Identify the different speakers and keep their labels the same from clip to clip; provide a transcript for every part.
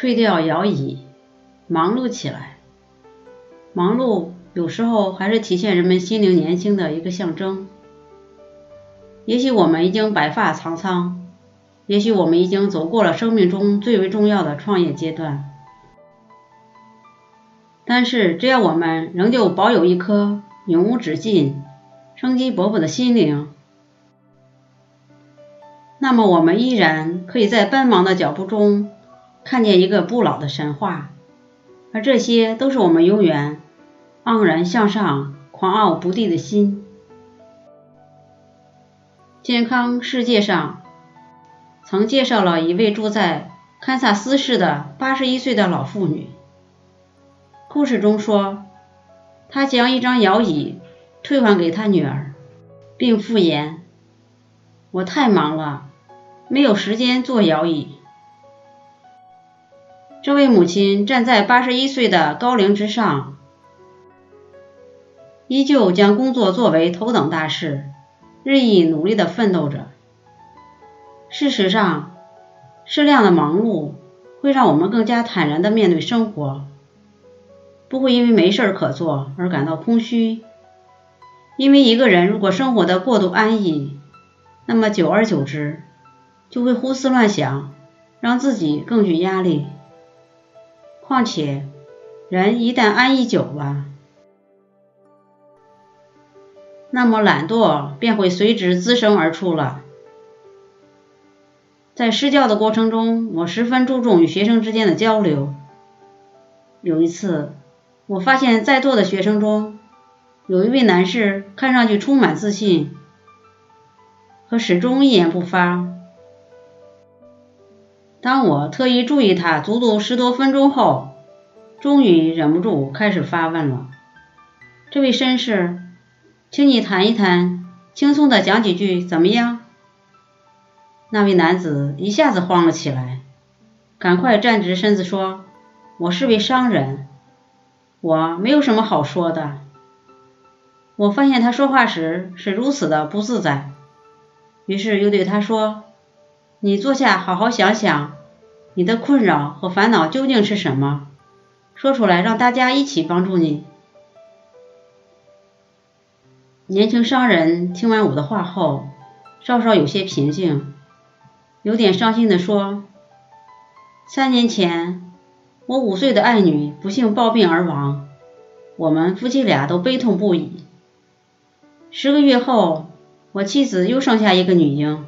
Speaker 1: 退掉摇椅，忙碌起来。忙碌有时候还是体现人们心灵年轻的一个象征。也许我们已经白发苍苍，也许我们已经走过了生命中最为重要的创业阶段，但是只要我们仍旧保有一颗永无止境、生机勃勃的心灵，那么我们依然可以在奔忙的脚步中看见一个不老的神话，而这些都是我们永远昂然向上、狂傲不羁的心。健康世界上曾介绍了一位住在堪萨斯市的八十一岁的老妇女。故事中说，她将一张摇椅退还给她女儿，并附言：“我太忙了，没有时间坐摇椅。”这位母亲站在八十一岁的高龄之上，依旧将工作作为头等大事。日益努力地奋斗着。事实上，适量的忙碌会让我们更加坦然地面对生活，不会因为没事可做而感到空虚。因为一个人如果生活的过度安逸，那么久而久之就会胡思乱想，让自己更具压力。况且，人一旦安逸久了，那么懒惰便会随之滋生而出了。在施教的过程中，我十分注重与学生之间的交流。有一次，我发现，在座的学生中，有一位男士看上去充满自信，可始终一言不发。当我特意注意他足足十多分钟后，终于忍不住开始发问了：“这位绅士。”请你谈一谈，轻松的讲几句，怎么样？那位男子一下子慌了起来，赶快站直身子说：“我是位商人，我没有什么好说的。”我发现他说话时是如此的不自在，于是又对他说：“你坐下，好好想想，你的困扰和烦恼究竟是什么？说出来，让大家一起帮助你。”年轻商人听完我的话后，稍稍有些平静，有点伤心地说：“三年前，我五岁的爱女不幸暴病而亡，我们夫妻俩都悲痛不已。十个月后，我妻子又生下一个女婴，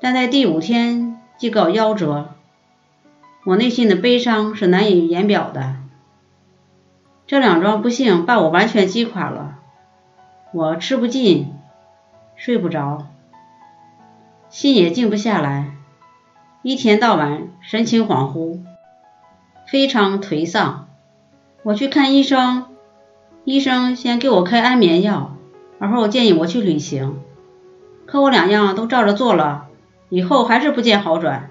Speaker 1: 但在第五天即告夭折。我内心的悲伤是难以言表的。这两桩不幸把我完全击垮了。”我吃不进，睡不着，心也静不下来，一天到晚神情恍惚，非常颓丧。我去看医生，医生先给我开安眠药，而后建议我去旅行。可我两样都照着做了，以后还是不见好转。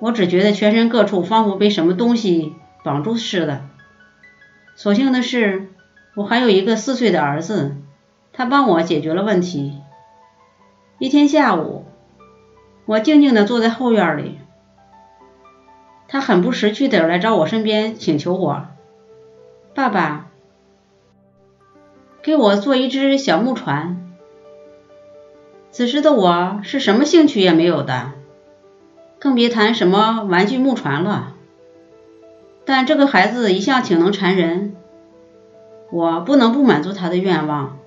Speaker 1: 我只觉得全身各处仿佛被什么东西绑住似的。所幸的是。我还有一个四岁的儿子，他帮我解决了问题。一天下午，我静静地坐在后院里，他很不识趣的来找我身边，请求我：“爸爸，给我做一只小木船。”此时的我是什么兴趣也没有的，更别谈什么玩具木船了。但这个孩子一向挺能缠人。我不能不满足他的愿望。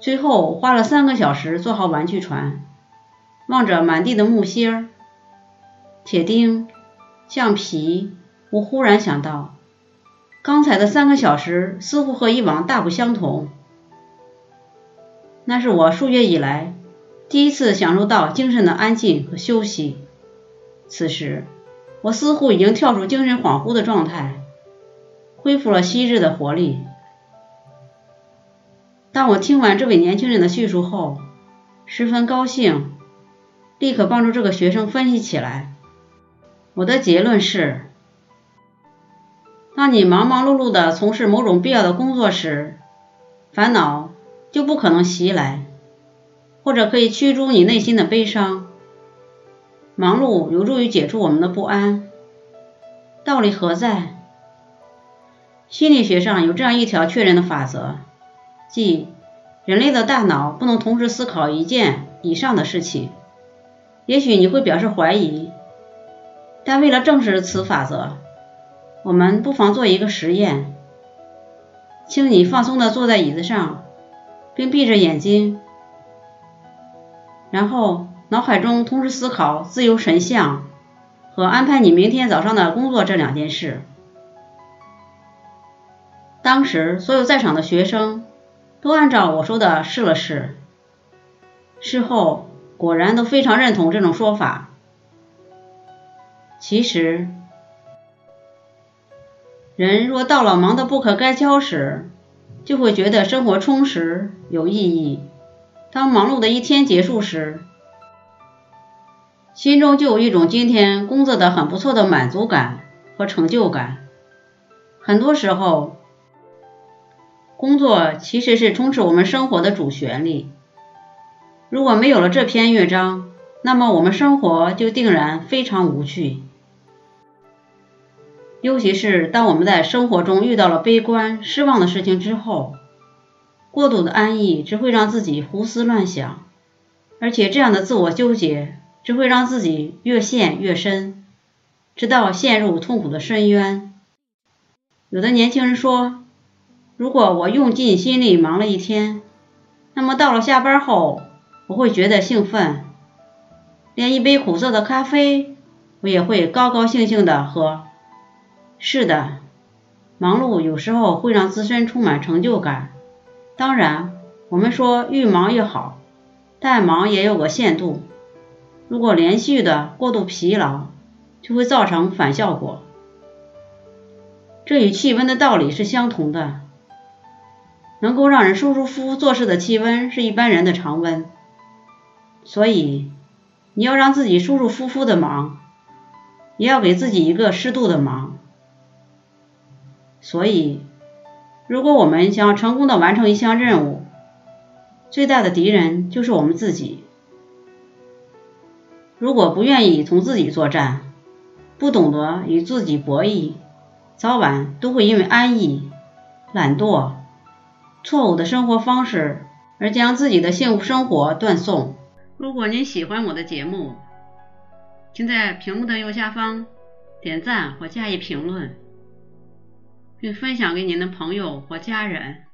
Speaker 1: 最后花了三个小时做好玩具船，望着满地的木芯、铁钉、橡皮，我忽然想到，刚才的三个小时似乎和以往大不相同。那是我数月以来第一次享受到精神的安静和休息。此时，我似乎已经跳出精神恍惚的状态，恢复了昔日的活力。当我听完这位年轻人的叙述后，十分高兴，立刻帮助这个学生分析起来。我的结论是：当你忙忙碌碌的从事某种必要的工作时，烦恼就不可能袭来，或者可以驱逐你内心的悲伤。忙碌有助于解除我们的不安，道理何在？心理学上有这样一条确认的法则，即人类的大脑不能同时思考一件以上的事情。也许你会表示怀疑，但为了证实此法则，我们不妨做一个实验。请你放松地坐在椅子上，并闭着眼睛，然后脑海中同时思考自由神像和安排你明天早上的工作这两件事。当时，所有在场的学生都按照我说的试了试，事后果然都非常认同这种说法。其实，人若到了忙得不可开交时，就会觉得生活充实有意义。当忙碌的一天结束时，心中就有一种今天工作的很不错的满足感和成就感。很多时候，工作其实是充斥我们生活的主旋律。如果没有了这篇乐章，那么我们生活就定然非常无趣。尤其是当我们在生活中遇到了悲观、失望的事情之后，过度的安逸只会让自己胡思乱想，而且这样的自我纠结只会让自己越陷越深，直到陷入痛苦的深渊。有的年轻人说：“如果我用尽心力忙了一天，那么到了下班后，我会觉得兴奋，连一杯苦涩的咖啡，我也会高高兴兴的喝。”是的，忙碌有时候会让自身充满成就感。当然，我们说越忙越好，但忙也有个限度。如果连续的过度疲劳，就会造成反效果。这与气温的道理是相同的。能够让人舒舒服服做事的气温是一般人的常温，所以你要让自己舒舒服服的忙，也要给自己一个适度的忙。所以，如果我们想要成功的完成一项任务，最大的敌人就是我们自己。如果不愿意同自己作战，不懂得与自己博弈，早晚都会因为安逸、懒惰、错误的生活方式而将自己的幸福生活断送。如果您喜欢我的节目，请在屏幕的右下方点赞或加以评论。并分享给您的朋友或家人。